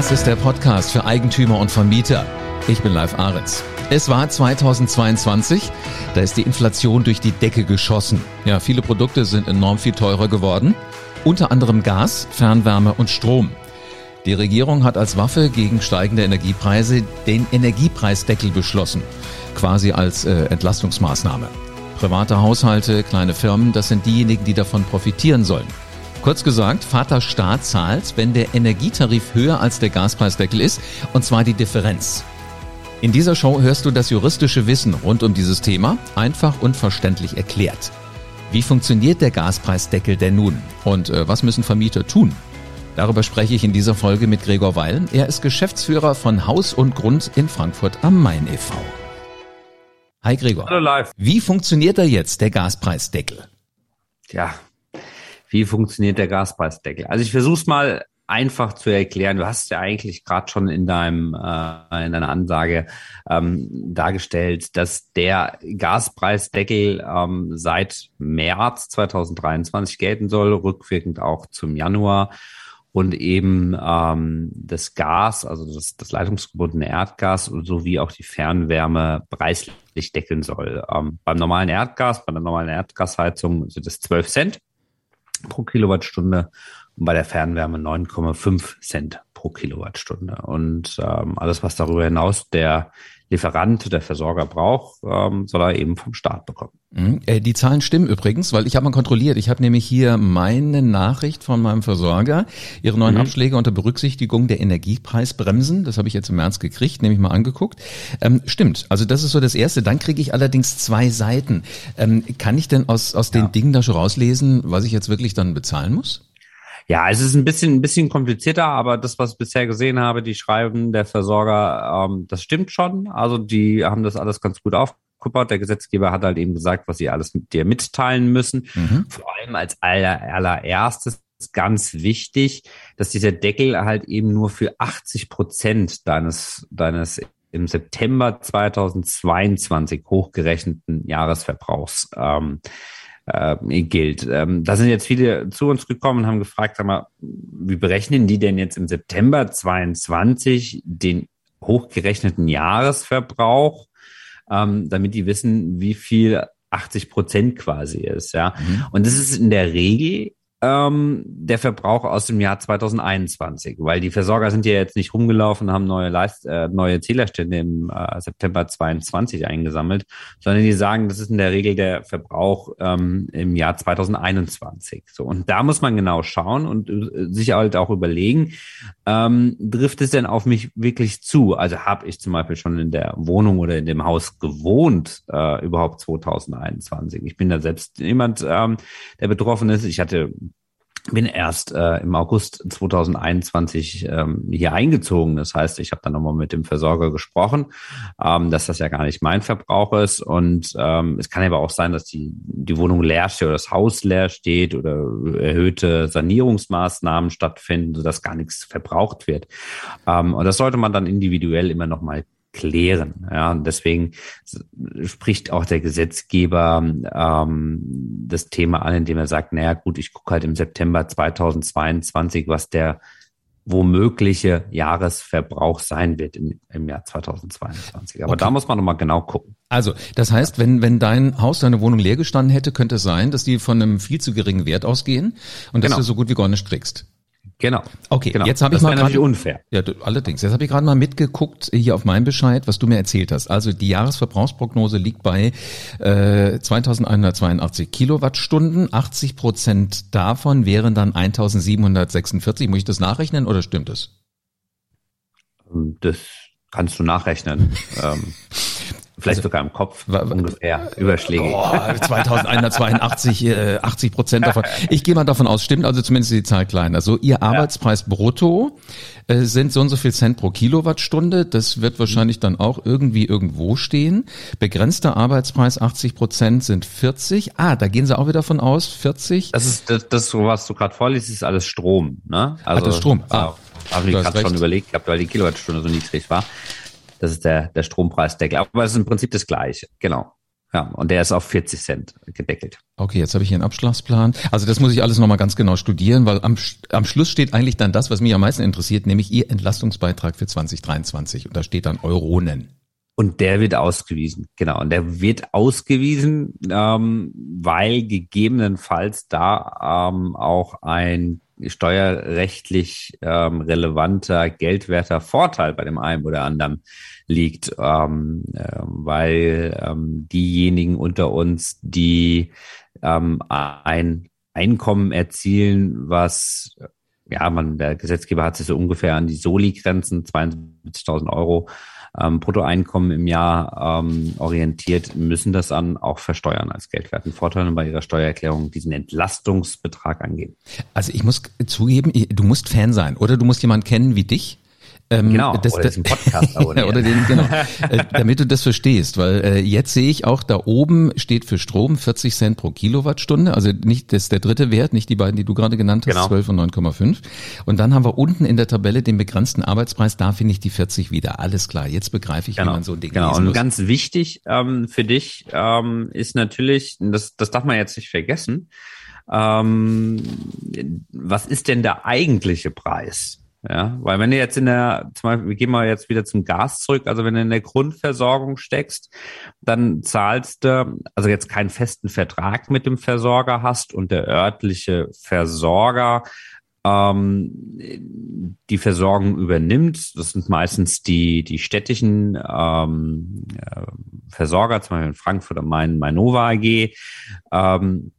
Das ist der Podcast für Eigentümer und Vermieter. Ich bin Live Ahrens. Es war 2022, da ist die Inflation durch die Decke geschossen. Ja, viele Produkte sind enorm viel teurer geworden, unter anderem Gas, Fernwärme und Strom. Die Regierung hat als Waffe gegen steigende Energiepreise den Energiepreisdeckel beschlossen, quasi als äh, Entlastungsmaßnahme. Private Haushalte, kleine Firmen, das sind diejenigen, die davon profitieren sollen. Kurz gesagt, Vater Staat zahlt, wenn der Energietarif höher als der Gaspreisdeckel ist, und zwar die Differenz. In dieser Show hörst du das juristische Wissen rund um dieses Thema einfach und verständlich erklärt. Wie funktioniert der Gaspreisdeckel denn nun? Und äh, was müssen Vermieter tun? Darüber spreche ich in dieser Folge mit Gregor Weil. Er ist Geschäftsführer von Haus und Grund in Frankfurt am Main e.V. Hi Gregor. Hallo live. Wie funktioniert da jetzt der Gaspreisdeckel? Ja, wie funktioniert der Gaspreisdeckel? Also ich versuche es mal einfach zu erklären. Du hast ja eigentlich gerade schon in deinem äh, in deiner Ansage ähm, dargestellt, dass der Gaspreisdeckel ähm, seit März 2023 gelten soll, rückwirkend auch zum Januar und eben ähm, das Gas, also das, das leitungsgebundene Erdgas sowie auch die Fernwärme preislich deckeln soll. Ähm, beim normalen Erdgas, bei der normalen Erdgasheizung sind es 12 Cent pro Kilowattstunde und bei der Fernwärme 9,5 Cent pro Kilowattstunde. Und ähm, alles, was darüber hinaus der Lieferant, der Versorger braucht, ähm, soll er eben vom Staat bekommen. Mhm. Äh, die Zahlen stimmen übrigens, weil ich habe mal kontrolliert. Ich habe nämlich hier meine Nachricht von meinem Versorger, ihre neuen mhm. Abschläge unter Berücksichtigung der Energiepreisbremsen. Das habe ich jetzt im März gekriegt, nämlich mal angeguckt. Ähm, stimmt, also das ist so das Erste. Dann kriege ich allerdings zwei Seiten. Ähm, kann ich denn aus, aus den ja. Dingen da schon rauslesen, was ich jetzt wirklich dann bezahlen muss? Ja, es ist ein bisschen, ein bisschen komplizierter, aber das, was ich bisher gesehen habe, die schreiben der Versorger, ähm, das stimmt schon. Also die haben das alles ganz gut aufgebaut. Der Gesetzgeber hat halt eben gesagt, was sie alles mit dir mitteilen müssen. Mhm. Vor allem als aller, allererstes ganz wichtig, dass dieser Deckel halt eben nur für 80 Prozent deines, deines im September 2022 hochgerechneten Jahresverbrauchs ähm, äh, gilt. Ähm, da sind jetzt viele zu uns gekommen und haben gefragt, sag mal, wie berechnen die denn jetzt im September 22 den hochgerechneten Jahresverbrauch, ähm, damit die wissen, wie viel 80 Prozent quasi ist, ja. Mhm. Und das ist in der Regel ähm, der Verbrauch aus dem Jahr 2021, weil die Versorger sind ja jetzt nicht rumgelaufen und haben neue, Leist äh, neue Zählerstände im äh, September 22 eingesammelt, sondern die sagen, das ist in der Regel der Verbrauch ähm, im Jahr 2021. So und da muss man genau schauen und äh, sich halt auch überlegen, ähm, trifft es denn auf mich wirklich zu? Also habe ich zum Beispiel schon in der Wohnung oder in dem Haus gewohnt äh, überhaupt 2021? Ich bin da selbst jemand, ähm, der betroffen ist. Ich hatte bin erst äh, im August 2021 ähm, hier eingezogen. Das heißt, ich habe dann nochmal mit dem Versorger gesprochen, ähm, dass das ja gar nicht mein Verbrauch ist. Und ähm, es kann aber auch sein, dass die, die Wohnung leer steht oder das Haus leer steht oder erhöhte Sanierungsmaßnahmen stattfinden, sodass gar nichts verbraucht wird. Ähm, und das sollte man dann individuell immer nochmal klären. Ja, und deswegen spricht auch der Gesetzgeber ähm, das Thema an, indem er sagt, naja gut, ich gucke halt im September 2022, was der womögliche Jahresverbrauch sein wird im, im Jahr 2022. Aber okay. da muss man nochmal genau gucken. Also, das heißt, wenn, wenn dein Haus, deine Wohnung leer gestanden hätte, könnte es sein, dass die von einem viel zu geringen Wert ausgehen und dass genau. du so gut wie gar nicht kriegst. Genau. Okay, genau. jetzt habe ich mal gerade unfair. Ja, du, allerdings. Jetzt habe ich gerade mal mitgeguckt hier auf meinem Bescheid, was du mir erzählt hast. Also die Jahresverbrauchsprognose liegt bei äh, 2182 Kilowattstunden. 80 Prozent davon wären dann 1746. Muss ich das nachrechnen oder stimmt das? Das kannst du nachrechnen. ähm, Vielleicht also, sogar im Kopf ungefähr Überschläge. Oh, 2182, äh, 80 Prozent davon. Ich gehe mal davon aus, stimmt also zumindest die Zahl klein. Also Ihr Arbeitspreis ja. brutto äh, sind so und so viel Cent pro Kilowattstunde. Das wird wahrscheinlich dann auch irgendwie irgendwo stehen. Begrenzter Arbeitspreis 80 Prozent sind 40. Ah, da gehen Sie auch wieder von aus, 40. Das ist das, das was du gerade vorliest, ist alles Strom. Ne? Also, Ach, das Strom. Ah, habe ich gerade schon überlegt gehabt, weil die Kilowattstunde so niedrig war. Das ist der, der Strompreisdeckel. Aber es ist im Prinzip das Gleiche. Genau. Ja, und der ist auf 40 Cent gedeckelt. Okay, jetzt habe ich hier einen Abschlagsplan. Also das muss ich alles nochmal ganz genau studieren, weil am, am Schluss steht eigentlich dann das, was mich am meisten interessiert, nämlich Ihr Entlastungsbeitrag für 2023. Und da steht dann Euronen. Und der wird ausgewiesen, genau. Und der wird ausgewiesen, ähm, weil gegebenenfalls da ähm, auch ein steuerrechtlich ähm, relevanter, geldwerter Vorteil bei dem einen oder anderen liegt, ähm, äh, weil ähm, diejenigen unter uns, die ähm, ein Einkommen erzielen, was ja, man, der Gesetzgeber hat sich so ungefähr an die Soli-Grenzen, 72.000 Euro ähm, Bruttoeinkommen im Jahr ähm, orientiert, müssen das dann auch versteuern als geldwerten Vorteil bei ihrer Steuererklärung diesen Entlastungsbetrag angeben. Also ich muss zugeben, du musst Fan sein oder du musst jemanden kennen wie dich, ähm, genau, das, oder den Podcast oder den, genau, äh, damit du das verstehst, weil äh, jetzt sehe ich auch, da oben steht für Strom 40 Cent pro Kilowattstunde, also nicht das ist der dritte Wert, nicht die beiden, die du gerade genannt hast, genau. 12 und 9,5. Und dann haben wir unten in der Tabelle den begrenzten Arbeitspreis, da finde ich die 40 wieder. Alles klar, jetzt begreife ich, genau. wie man so ein Ding Genau, und muss. ganz wichtig ähm, für dich ähm, ist natürlich, das, das darf man jetzt nicht vergessen, ähm, was ist denn der eigentliche Preis? Ja, weil wenn du jetzt in der, zum Beispiel, wir gehen mal jetzt wieder zum Gas zurück, also wenn du in der Grundversorgung steckst, dann zahlst du, also jetzt keinen festen Vertrag mit dem Versorger hast und der örtliche Versorger ähm, die Versorgung übernimmt. Das sind meistens die, die städtischen ähm, äh, Versorger, zum Beispiel in Frankfurt am Main, Mainova AG. Ähm,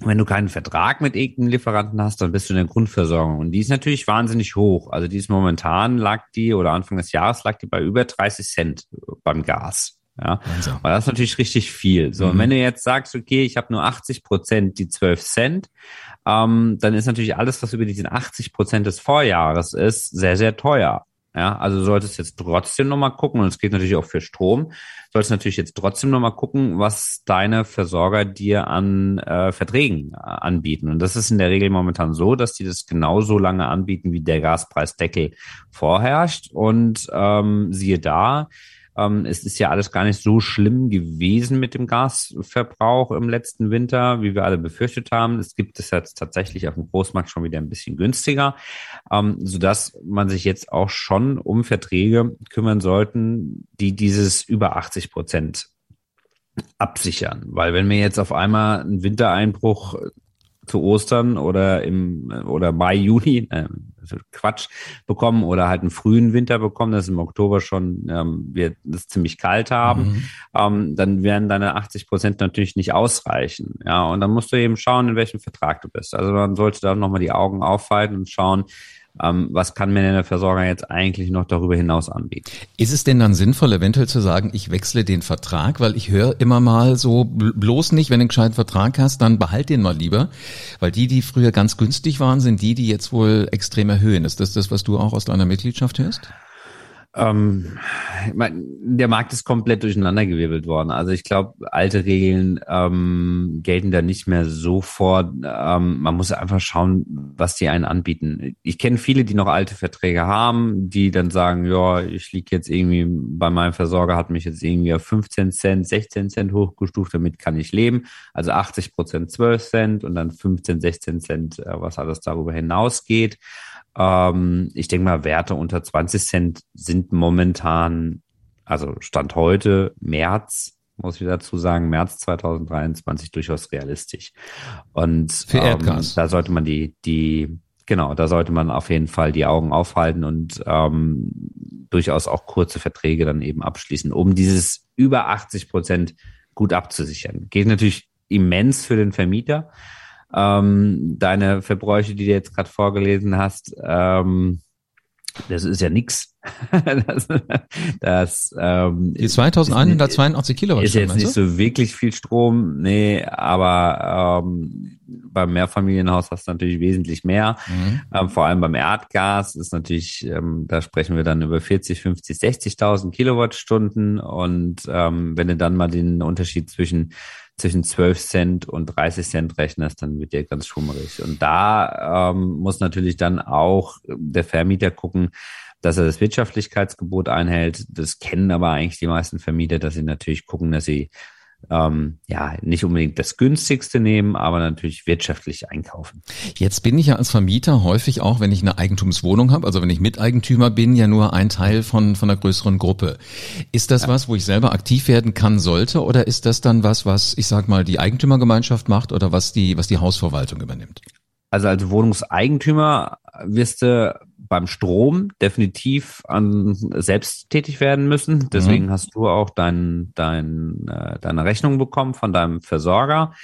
wenn du keinen Vertrag mit irgendeinem Lieferanten hast, dann bist du in der Grundversorgung. Und die ist natürlich wahnsinnig hoch. Also die ist momentan lag die oder Anfang des Jahres lag die bei über 30 Cent beim Gas. Ja, also. aber das ist natürlich richtig viel. So, mhm. und wenn du jetzt sagst, okay, ich habe nur 80 Prozent die 12 Cent, ähm, dann ist natürlich alles, was über diesen 80 Prozent des Vorjahres ist, sehr, sehr teuer. Ja, also solltest jetzt trotzdem nochmal gucken, und es geht natürlich auch für Strom, solltest natürlich jetzt trotzdem nochmal gucken, was deine Versorger dir an äh, Verträgen äh, anbieten. Und das ist in der Regel momentan so, dass die das genauso lange anbieten, wie der Gaspreisdeckel vorherrscht. Und ähm, siehe da, ähm, es ist ja alles gar nicht so schlimm gewesen mit dem Gasverbrauch im letzten Winter, wie wir alle befürchtet haben. Es gibt es jetzt tatsächlich auf dem Großmarkt schon wieder ein bisschen günstiger, ähm, sodass man sich jetzt auch schon um Verträge kümmern sollten, die dieses über 80 Prozent absichern. Weil wenn wir jetzt auf einmal einen Wintereinbruch zu Ostern oder im oder Mai, Juni, äh, Quatsch, bekommen oder halt einen frühen Winter bekommen, dass im Oktober schon ähm, wir das ziemlich kalt haben, mhm. ähm, dann werden deine 80 Prozent natürlich nicht ausreichen. Ja, und dann musst du eben schauen, in welchem Vertrag du bist. Also man sollte da nochmal die Augen aufhalten und schauen, ähm, was kann mir denn der Versorger jetzt eigentlich noch darüber hinaus anbieten? Ist es denn dann sinnvoll, eventuell zu sagen, ich wechsle den Vertrag? Weil ich höre immer mal so, bloß nicht, wenn du einen gescheiten Vertrag hast, dann behalt den mal lieber. Weil die, die früher ganz günstig waren, sind die, die jetzt wohl extrem erhöhen. Ist das das, was du auch aus deiner Mitgliedschaft hörst? Ähm, ich mein, der Markt ist komplett durcheinandergewirbelt worden. Also ich glaube, alte Regeln ähm, gelten da nicht mehr sofort. Ähm, man muss einfach schauen, was die einen anbieten. Ich kenne viele, die noch alte Verträge haben, die dann sagen, ja, ich liege jetzt irgendwie bei meinem Versorger, hat mich jetzt irgendwie auf 15 Cent, 16 Cent hochgestuft, damit kann ich leben. Also 80 Prozent 12 Cent und dann 15, 16 Cent, äh, was alles darüber hinausgeht. Ähm, ich denke mal, Werte unter 20 Cent sind momentan, also Stand heute, März, muss ich dazu sagen, März 2023 durchaus realistisch. Und Für Erdgas. Ähm, da sollte man die, die, genau, da sollte man auf jeden Fall die Augen aufhalten und ähm, durchaus auch kurze Verträge dann eben abschließen, um dieses über 80 Prozent gut abzusichern. Geht natürlich immens für den Vermieter ähm, deine Verbräuche, die du jetzt gerade vorgelesen hast, ähm, das ist ja nix. das, das, ähm, die 2182 Kilowatt. Ist jetzt nicht so wirklich viel Strom, nee, aber ähm, beim Mehrfamilienhaus hast du natürlich wesentlich mehr. Mhm. Ähm, vor allem beim Erdgas ist natürlich, ähm, da sprechen wir dann über 40, 50, 60.000 Kilowattstunden und ähm, wenn du dann mal den Unterschied zwischen zwischen 12 Cent und 30 Cent rechnest, dann wird der ganz schummerig. Und da ähm, muss natürlich dann auch der Vermieter gucken, dass er das Wirtschaftlichkeitsgebot einhält. Das kennen aber eigentlich die meisten Vermieter, dass sie natürlich gucken, dass sie ähm, ja, nicht unbedingt das günstigste nehmen, aber natürlich wirtschaftlich einkaufen. Jetzt bin ich ja als Vermieter häufig auch, wenn ich eine Eigentumswohnung habe, also wenn ich Miteigentümer bin, ja nur ein Teil von, von einer größeren Gruppe. Ist das ja. was, wo ich selber aktiv werden kann, sollte, oder ist das dann was, was, ich sag mal, die Eigentümergemeinschaft macht oder was die, was die Hausverwaltung übernimmt? Also als Wohnungseigentümer wirst du beim Strom definitiv an selbst tätig werden müssen. Deswegen mhm. hast du auch dein, dein, äh, deine Rechnung bekommen von deinem Versorger.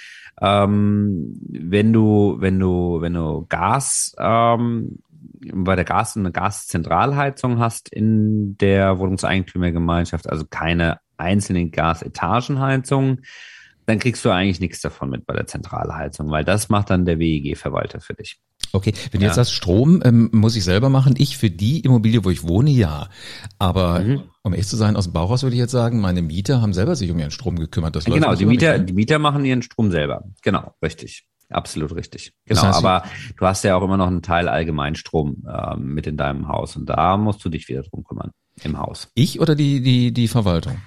Ähm, wenn du, wenn du, wenn du Gas ähm, bei der Gas eine Gaszentralheizung hast in der Wohnungseigentümergemeinschaft, also keine einzelnen Gasetagenheizungen, dann kriegst du eigentlich nichts davon mit bei der Zentralheizung, weil das macht dann der WEG-Verwalter für dich. Okay, wenn du ja. jetzt sagst, Strom ähm, muss ich selber machen. Ich für die Immobilie, wo ich wohne, ja. Aber mhm. um ehrlich zu sein, aus dem Bauchhaus würde ich jetzt sagen, meine Mieter haben selber sich um ihren Strom gekümmert. Das genau, die Mieter, die Mieter machen ihren Strom selber. Genau, richtig. Absolut richtig. Genau, das heißt, aber du hast ja auch immer noch einen Teil Allgemeinstrom äh, mit in deinem Haus und da musst du dich wieder drum kümmern im Haus. Ich oder die die die Verwaltung?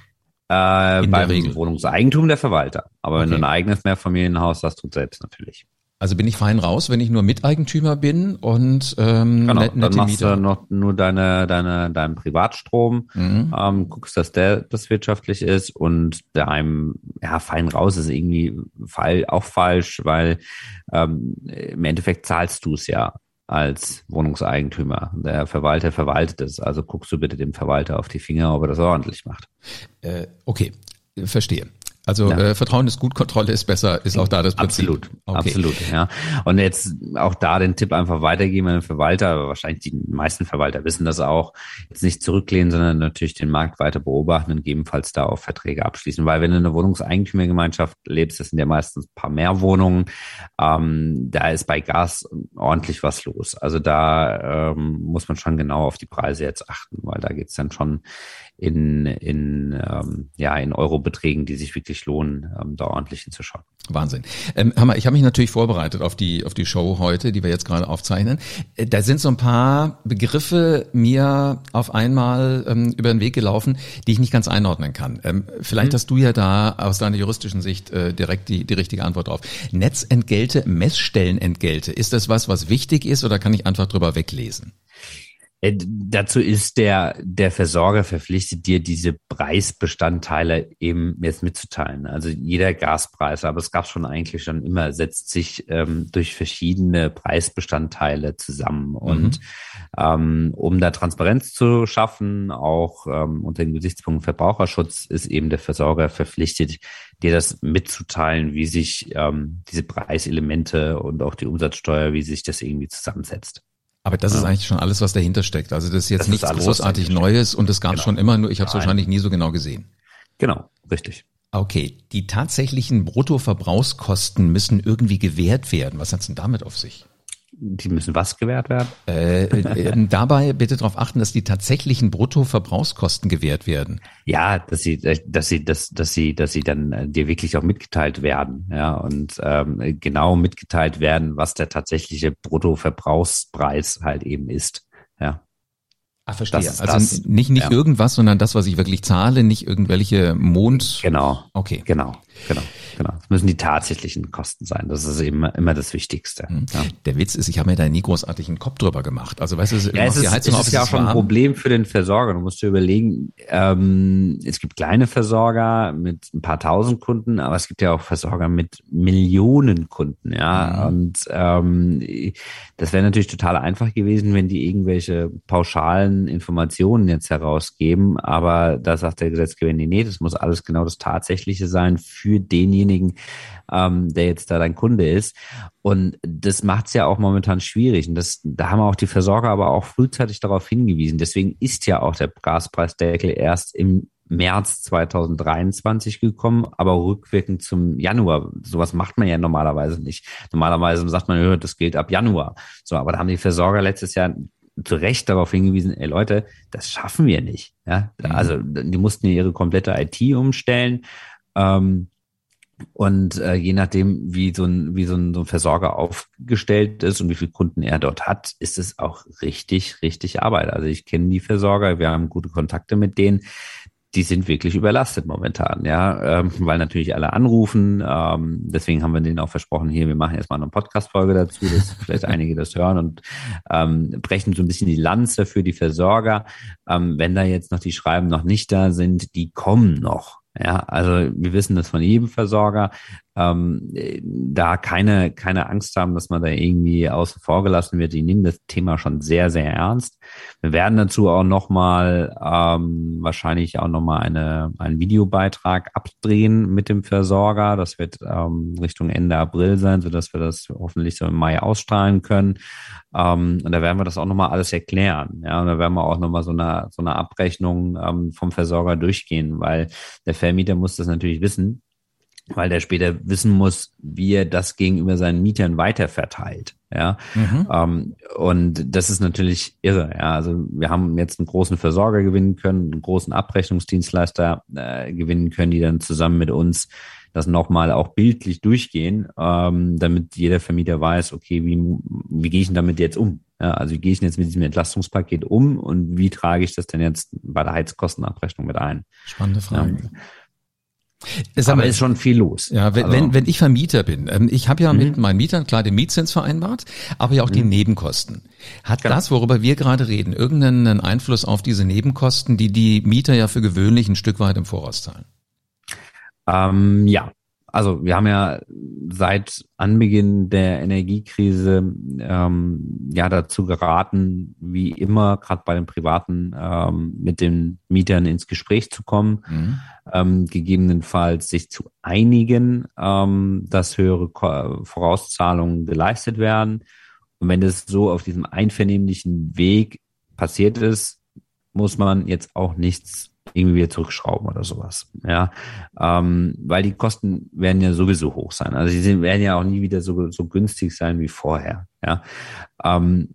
Äh, beim Wohnungseigentum der Verwalter. Aber okay. wenn du ein eigenes Mehrfamilienhaus hast, du selbst natürlich. Also bin ich fein raus, wenn ich nur Miteigentümer bin und ähm, genau, net, dann machst Mieter. du noch nur deine, deine, deinen Privatstrom, mhm. ähm, guckst, dass der das wirtschaftlich ist und deinem, ja, fein raus ist irgendwie fall, auch falsch, weil ähm, im Endeffekt zahlst du es ja als Wohnungseigentümer. Der Verwalter verwaltet es. Also guckst du bitte dem Verwalter auf die Finger, ob er das ordentlich macht. Äh, okay, verstehe. Also ja. äh, Vertrauen ist gut, Kontrolle ist besser, ist auch da das Prinzip. Absolut, okay. absolut, ja. Und jetzt auch da den Tipp einfach weitergeben an den Verwalter, wahrscheinlich die meisten Verwalter wissen das auch, jetzt nicht zurücklehnen, sondern natürlich den Markt weiter beobachten und gegebenenfalls da auch Verträge abschließen. Weil wenn du in einer Wohnungseigentümergemeinschaft lebst, das sind ja meistens ein paar mehr Wohnungen, ähm, da ist bei Gas ordentlich was los. Also da ähm, muss man schon genau auf die Preise jetzt achten, weil da geht's dann schon in, in, ähm, ja, in Eurobeträgen, die sich wirklich lohnen, ähm, da ordentlich hinzuschauen. Wahnsinn. Ähm, Hammer, ich habe mich natürlich vorbereitet auf die, auf die Show heute, die wir jetzt gerade aufzeichnen. Äh, da sind so ein paar Begriffe mir auf einmal ähm, über den Weg gelaufen, die ich nicht ganz einordnen kann. Ähm, vielleicht mhm. hast du ja da aus deiner juristischen Sicht äh, direkt die, die richtige Antwort drauf. Netzentgelte, Messstellenentgelte, ist das was, was wichtig ist oder kann ich einfach drüber weglesen? Äh, dazu ist der, der Versorger verpflichtet, dir diese Preisbestandteile eben jetzt mitzuteilen. Also jeder Gaspreis, aber es gab schon eigentlich schon immer, setzt sich ähm, durch verschiedene Preisbestandteile zusammen. Mhm. Und ähm, um da Transparenz zu schaffen, auch ähm, unter dem Gesichtspunkt Verbraucherschutz, ist eben der Versorger verpflichtet, dir das mitzuteilen, wie sich ähm, diese Preiselemente und auch die Umsatzsteuer, wie sich das irgendwie zusammensetzt. Aber das ja. ist eigentlich schon alles, was dahinter steckt. Also das ist jetzt das nichts ist großartig Neues und es gab genau. schon immer nur, ich habe es wahrscheinlich nie so genau gesehen. Genau, richtig. Okay, die tatsächlichen Bruttoverbrauchskosten müssen irgendwie gewährt werden. Was hat's denn damit auf sich? Die müssen was gewährt werden? Äh, äh, dabei bitte darauf achten, dass die tatsächlichen Bruttoverbrauchskosten gewährt werden. Ja, dass sie, dass sie, dass, dass sie, dass sie dann äh, dir wirklich auch mitgeteilt werden, ja und ähm, genau mitgeteilt werden, was der tatsächliche Bruttoverbrauchspreis halt eben ist, ja. Ah, verstehe. Also das, nicht nicht ja. irgendwas, sondern das, was ich wirklich zahle, nicht irgendwelche Mond. Genau. Okay. Genau. Genau. Genau. Es müssen die tatsächlichen Kosten sein. Das ist eben immer das Wichtigste. Mhm. Ja. Der Witz ist, ich habe mir da nie großartigen Kopf drüber gemacht. Also weißt du, ja, es ist, Heizung es ist ja auch schon ein Problem für den Versorger. Du musst dir überlegen, ähm, es gibt kleine Versorger mit ein paar tausend Kunden, aber es gibt ja auch Versorger mit Millionen Kunden. Ja, mhm. und ähm, das wäre natürlich total einfach gewesen, wenn die irgendwelche pauschalen Informationen jetzt herausgeben. Aber da sagt der Gesetzgeber, nee, nee, das muss alles genau das Tatsächliche sein für denjenigen, ähm, der jetzt da dein Kunde ist. Und das macht es ja auch momentan schwierig. Und das, da haben auch die Versorger aber auch frühzeitig darauf hingewiesen. Deswegen ist ja auch der Gaspreisdeckel erst im März 2023 gekommen, aber rückwirkend zum Januar. Sowas macht man ja normalerweise nicht. Normalerweise sagt man, das gilt ab Januar. So, aber da haben die Versorger letztes Jahr zu Recht darauf hingewiesen, ey Leute, das schaffen wir nicht. Ja, mhm. also die mussten ja ihre komplette IT umstellen. Ähm, und äh, je nachdem, wie so ein, wie so ein, so ein Versorger aufgestellt ist und wie viele Kunden er dort hat, ist es auch richtig, richtig Arbeit. Also ich kenne die Versorger, wir haben gute Kontakte mit denen. die sind wirklich überlastet momentan, ja, ähm, weil natürlich alle anrufen. Ähm, deswegen haben wir denen auch versprochen, hier, wir machen jetzt mal eine Podcast-Folge dazu, dass vielleicht einige das hören und ähm, brechen so ein bisschen die Lanze für die Versorger. Ähm, wenn da jetzt noch die Schreiben noch nicht da sind, die kommen noch. Ja, also wir wissen das von jedem Versorger ähm, da keine, keine Angst haben, dass man da irgendwie außen vor gelassen wird. Die nehmen das Thema schon sehr, sehr ernst. Wir werden dazu auch nochmal ähm, wahrscheinlich auch nochmal eine, einen Videobeitrag abdrehen mit dem Versorger. Das wird ähm, Richtung Ende April sein, sodass wir das hoffentlich so im Mai ausstrahlen können. Ähm, und da werden wir das auch nochmal alles erklären. Ja, und da werden wir auch nochmal so eine, so eine Abrechnung ähm, vom Versorger durchgehen, weil der Vermieter muss das natürlich wissen weil der später wissen muss, wie er das gegenüber seinen Mietern weiterverteilt. Ja, mhm. ähm, und das ist natürlich irre. Ja, also wir haben jetzt einen großen Versorger gewinnen können, einen großen Abrechnungsdienstleister äh, gewinnen können, die dann zusammen mit uns das nochmal auch bildlich durchgehen, ähm, damit jeder Vermieter weiß, okay, wie, wie gehe ich denn damit jetzt um? Ja, also wie gehe ich denn jetzt mit diesem Entlastungspaket um und wie trage ich das denn jetzt bei der Heizkostenabrechnung mit ein? Spannende Frage. Ja. Es Aber ist schon viel los. Ja, wenn, also. wenn, wenn ich Vermieter bin, ähm, ich habe ja mhm. mit meinen Mietern klar den Mietzins vereinbart, aber ja auch mhm. die Nebenkosten. Hat genau. das, worüber wir gerade reden, irgendeinen Einfluss auf diese Nebenkosten, die die Mieter ja für gewöhnlich ein Stück weit im Voraus zahlen? Ähm, ja, also wir haben ja seit Anbeginn der Energiekrise ähm, ja dazu geraten, wie immer, gerade bei den Privaten, ähm, mit den Mietern ins Gespräch zu kommen, mhm. ähm, gegebenenfalls sich zu einigen, ähm, dass höhere Vorauszahlungen geleistet werden. Und wenn das so auf diesem einvernehmlichen Weg passiert ist, muss man jetzt auch nichts irgendwie wieder zurückschrauben oder sowas. Ja, ähm, weil die Kosten werden ja sowieso hoch sein. Also sie werden ja auch nie wieder so, so günstig sein wie vorher. Ja, ähm,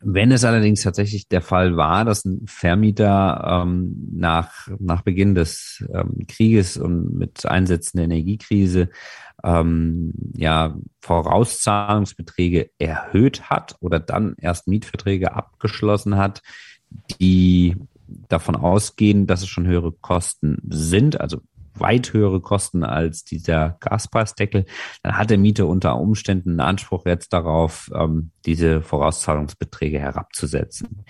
wenn es allerdings tatsächlich der Fall war, dass ein Vermieter ähm, nach, nach Beginn des ähm, Krieges und mit Einsätzen der Energiekrise ähm, ja Vorauszahlungsbeträge erhöht hat oder dann erst Mietverträge abgeschlossen hat, die davon ausgehen, dass es schon höhere Kosten sind, also weit höhere Kosten als dieser Gaspreisdeckel, dann hat der Mieter unter Umständen einen Anspruch jetzt darauf, ähm, diese Vorauszahlungsbeträge herabzusetzen.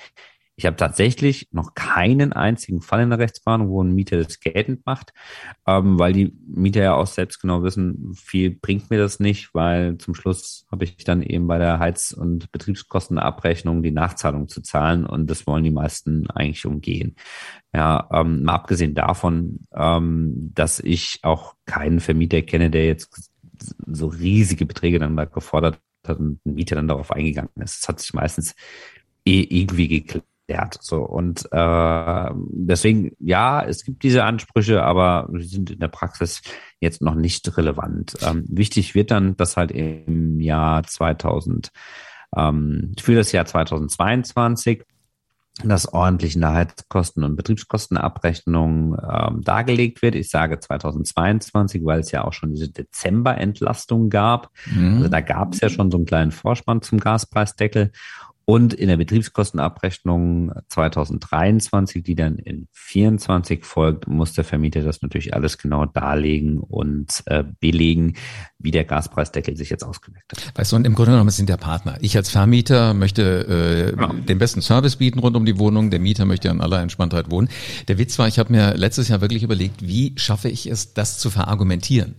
Ich habe tatsächlich noch keinen einzigen Fall in der Rechtsverhandlung, wo ein Mieter das geltend macht, ähm, weil die Mieter ja auch selbst genau wissen, viel bringt mir das nicht, weil zum Schluss habe ich dann eben bei der Heiz- und Betriebskostenabrechnung die Nachzahlung zu zahlen und das wollen die meisten eigentlich umgehen. Ja, ähm, mal abgesehen davon, ähm, dass ich auch keinen Vermieter kenne, der jetzt so riesige Beträge dann da gefordert hat und ein Mieter dann darauf eingegangen ist. Das hat sich meistens eh irgendwie geklärt wert. So und äh, deswegen ja, es gibt diese Ansprüche, aber sie sind in der Praxis jetzt noch nicht relevant. Ähm, wichtig wird dann, dass halt im Jahr 2000 ähm, für das Jahr 2022 das ordentlich in der Heizkosten- und Betriebskostenabrechnung ähm, dargelegt wird. Ich sage 2022, weil es ja auch schon diese Dezemberentlastung gab. Mhm. Also da gab es ja schon so einen kleinen Vorspann zum Gaspreisdeckel. Und in der Betriebskostenabrechnung 2023, die dann in 24 folgt, muss der Vermieter das natürlich alles genau darlegen und äh, belegen, wie der Gaspreisdeckel sich jetzt ausgewirkt hat. Weißt du, und im Grunde genommen sind der Partner. Ich als Vermieter möchte äh, ja. den besten Service bieten rund um die Wohnung. Der Mieter möchte in aller Entspanntheit wohnen. Der Witz war, ich habe mir letztes Jahr wirklich überlegt, wie schaffe ich es, das zu verargumentieren?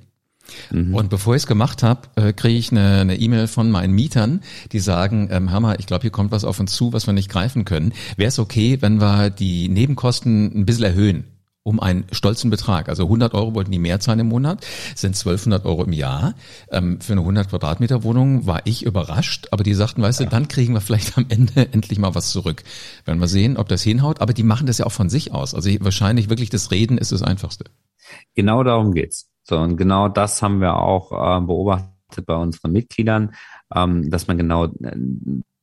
Mhm. Und bevor ich es gemacht habe, äh, kriege ich eine E-Mail e von meinen Mietern, die sagen, ähm, Hammer, ich glaube, hier kommt was auf uns zu, was wir nicht greifen können. Wäre es okay, wenn wir die Nebenkosten ein bisschen erhöhen? um einen stolzen Betrag. Also 100 Euro wollten die mehr zahlen im Monat, sind 1200 Euro im Jahr. Ähm, für eine 100 Quadratmeter Wohnung war ich überrascht, aber die sagten, weißt du, dann kriegen wir vielleicht am Ende endlich mal was zurück. Werden wir sehen, ob das hinhaut, aber die machen das ja auch von sich aus. Also wahrscheinlich wirklich das Reden ist das Einfachste. Genau darum geht's. So, und genau das haben wir auch äh, beobachtet bei unseren Mitgliedern, ähm, dass man genau äh,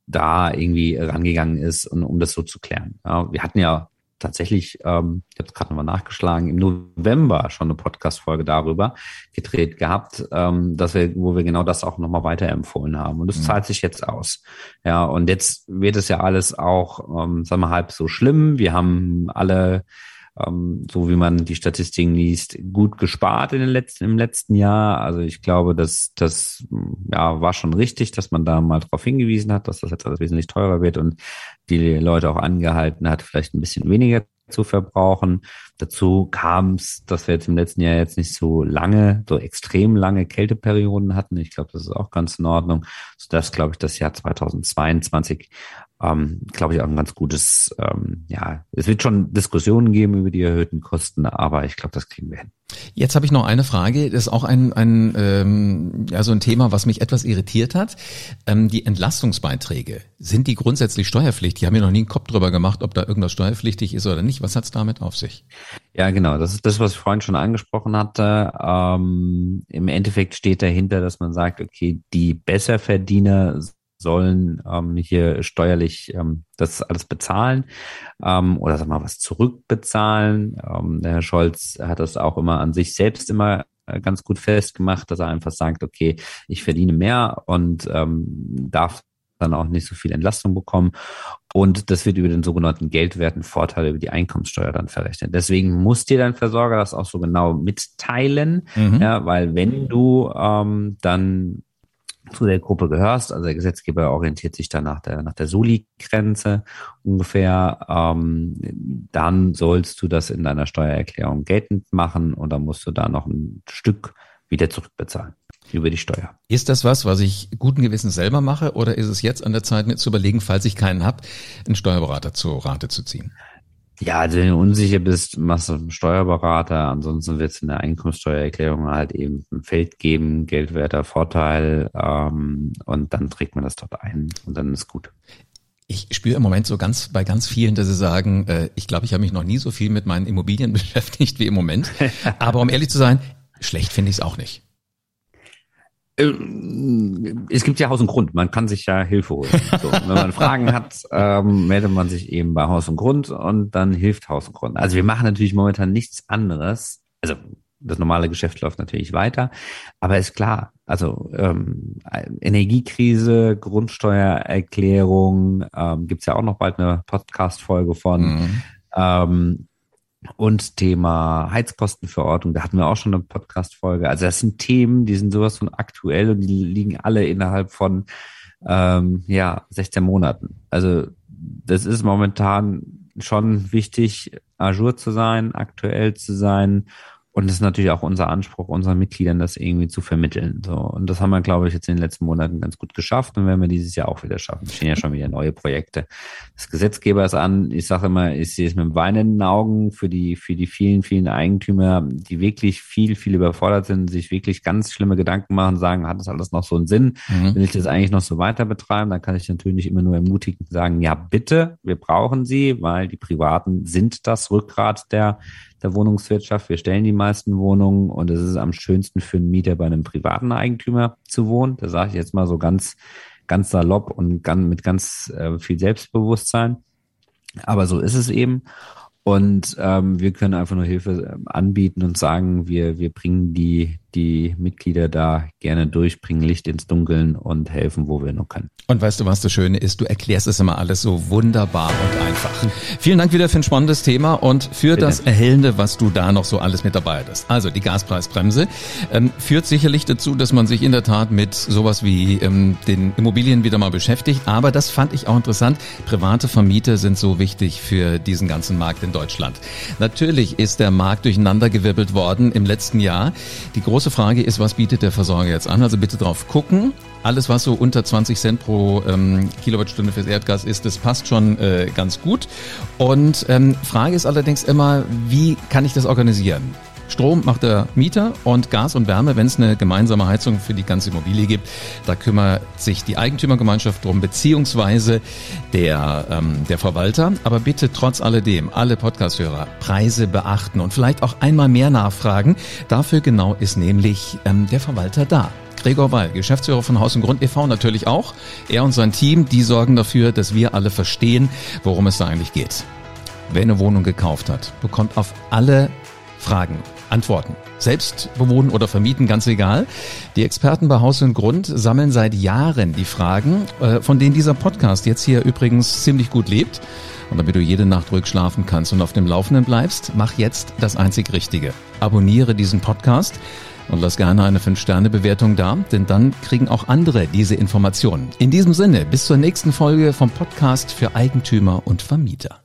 da irgendwie rangegangen ist, und, um das so zu klären. Ja, wir hatten ja tatsächlich, ähm, ich habe es gerade nochmal nachgeschlagen, im November schon eine Podcast-Folge darüber gedreht gehabt, ähm, dass wir, wo wir genau das auch nochmal weiterempfohlen haben. Und das mhm. zahlt sich jetzt aus. Ja, und jetzt wird es ja alles auch, ähm, sagen wir, halb so schlimm. Wir haben alle ähm, so wie man die Statistiken liest, gut gespart in den letzten, im letzten Jahr. Also ich glaube, dass das ja, war schon richtig, dass man da mal darauf hingewiesen hat, dass das jetzt alles wesentlich teurer wird und die Leute auch angehalten hat, vielleicht ein bisschen weniger zu verbrauchen. Dazu kam es, dass wir jetzt im letzten Jahr jetzt nicht so lange, so extrem lange Kälteperioden hatten. Ich glaube, das ist auch ganz in Ordnung, sodass, glaube ich, das Jahr 2022 ähm, glaube ich, auch ein ganz gutes, ähm, ja, es wird schon Diskussionen geben über die erhöhten Kosten, aber ich glaube, das kriegen wir hin. Jetzt habe ich noch eine Frage, das ist auch ein, ein ähm, ja, so ein Thema, was mich etwas irritiert hat. Ähm, die Entlastungsbeiträge, sind die grundsätzlich steuerpflichtig? Ich habe mir noch nie einen Kopf drüber gemacht, ob da irgendwas steuerpflichtig ist oder nicht. Was hat's damit auf sich? Ja, genau, das ist das, was ich vorhin schon angesprochen hatte. Ähm, Im Endeffekt steht dahinter, dass man sagt, okay, die Besserverdiener sollen ähm, hier steuerlich ähm, das alles bezahlen ähm, oder sag mal was zurückbezahlen. Ähm, der Herr Scholz hat das auch immer an sich selbst immer äh, ganz gut festgemacht, dass er einfach sagt, okay, ich verdiene mehr und ähm, darf dann auch nicht so viel Entlastung bekommen. Und das wird über den sogenannten geldwerten Vorteil über die Einkommenssteuer dann verrechnet. Deswegen muss dir dein Versorger das auch so genau mitteilen, mhm. ja, weil wenn du ähm, dann zu der Gruppe gehörst. Also der Gesetzgeber orientiert sich dann nach der, nach der Soli-Grenze ungefähr. Ähm, dann sollst du das in deiner Steuererklärung geltend machen und dann musst du da noch ein Stück wieder zurückbezahlen über die Steuer. Ist das was, was ich guten Gewissens selber mache oder ist es jetzt an der Zeit, mir zu überlegen, falls ich keinen habe, einen Steuerberater zur Rate zu ziehen? Ja, also wenn du unsicher bist, machst du einen Steuerberater. Ansonsten wird es in der Einkommenssteuererklärung halt eben ein Feld geben, geldwerter Vorteil, ähm, und dann trägt man das dort ein und dann ist gut. Ich spüre im Moment so ganz bei ganz vielen, dass sie sagen, äh, ich glaube, ich habe mich noch nie so viel mit meinen Immobilien beschäftigt wie im Moment. Aber um ehrlich zu sein, schlecht finde ich es auch nicht. Äh, es gibt ja Haus und Grund, man kann sich ja Hilfe holen. So, wenn man Fragen hat, ähm, meldet man sich eben bei Haus und Grund und dann hilft Haus und Grund. Also wir machen natürlich momentan nichts anderes. Also das normale Geschäft läuft natürlich weiter, aber ist klar, also ähm, Energiekrise, Grundsteuererklärung, ähm, gibt ja auch noch bald eine Podcast-Folge von. Mhm. Ähm, und Thema Heizkostenverordnung, da hatten wir auch schon eine Podcast-Folge. Also das sind Themen, die sind sowas von aktuell und die liegen alle innerhalb von ähm, ja 16 Monaten. Also das ist momentan schon wichtig, ajour zu sein, aktuell zu sein und es ist natürlich auch unser Anspruch, unseren Mitgliedern das irgendwie zu vermitteln. So. Und das haben wir, glaube ich, jetzt in den letzten Monaten ganz gut geschafft und werden wir dieses Jahr auch wieder schaffen. Es stehen ja schon wieder neue Projekte des Gesetzgebers an. Ich sage immer, ich sehe es mit weinenden Augen für die, für die vielen, vielen Eigentümer, die wirklich viel, viel überfordert sind, sich wirklich ganz schlimme Gedanken machen, sagen, hat das alles noch so einen Sinn? Mhm. Will ich das eigentlich noch so weiter betreiben? Dann kann ich natürlich immer nur ermutigen, sagen, ja, bitte, wir brauchen sie, weil die Privaten sind das Rückgrat der, der Wohnungswirtschaft. Wir stellen die meisten Wohnungen und es ist am schönsten für einen Mieter bei einem privaten Eigentümer zu wohnen. Da sage ich jetzt mal so ganz, ganz salopp und ganz, mit ganz äh, viel Selbstbewusstsein. Aber so ist es eben. Und ähm, wir können einfach nur Hilfe ähm, anbieten und sagen, wir, wir bringen die, die Mitglieder da gerne durch, bringen Licht ins Dunkeln und helfen, wo wir nur können. Und weißt du, was das Schöne ist? Du erklärst es immer alles so wunderbar und einfach. Vielen Dank wieder für ein spannendes Thema und für Bitte. das Erhellende, was du da noch so alles mit dabei hast. Also die Gaspreisbremse ähm, führt sicherlich dazu, dass man sich in der Tat mit sowas wie ähm, den Immobilien wieder mal beschäftigt. Aber das fand ich auch interessant. Private Vermieter sind so wichtig für diesen ganzen Markt in Deutschland. Natürlich ist der Markt durcheinandergewirbelt worden im letzten Jahr. Die große Frage ist, was bietet der Versorger jetzt an? Also bitte drauf gucken. Alles, was so unter 20 Cent pro ähm, Kilowattstunde fürs Erdgas ist, das passt schon äh, ganz gut. Und ähm, Frage ist allerdings immer, wie kann ich das organisieren? Strom macht der Mieter und Gas und Wärme, wenn es eine gemeinsame Heizung für die ganze Immobilie gibt, da kümmert sich die Eigentümergemeinschaft drum, beziehungsweise der, ähm, der Verwalter. Aber bitte trotz alledem, alle Podcasthörer, Preise beachten und vielleicht auch einmal mehr nachfragen. Dafür genau ist nämlich ähm, der Verwalter da. Gregor Wall, Geschäftsführer von Haus und Grund e.V. natürlich auch. Er und sein Team, die sorgen dafür, dass wir alle verstehen, worum es da eigentlich geht. Wer eine Wohnung gekauft hat, bekommt auf alle Fragen antworten. Selbst bewohnen oder vermieten, ganz egal. Die Experten bei Haus und Grund sammeln seit Jahren die Fragen, äh, von denen dieser Podcast jetzt hier übrigens ziemlich gut lebt. Und damit du jede Nacht ruhig schlafen kannst und auf dem Laufenden bleibst, mach jetzt das einzig Richtige. Abonniere diesen Podcast und lass gerne eine 5-Sterne-Bewertung da, denn dann kriegen auch andere diese Informationen. In diesem Sinne, bis zur nächsten Folge vom Podcast für Eigentümer und Vermieter.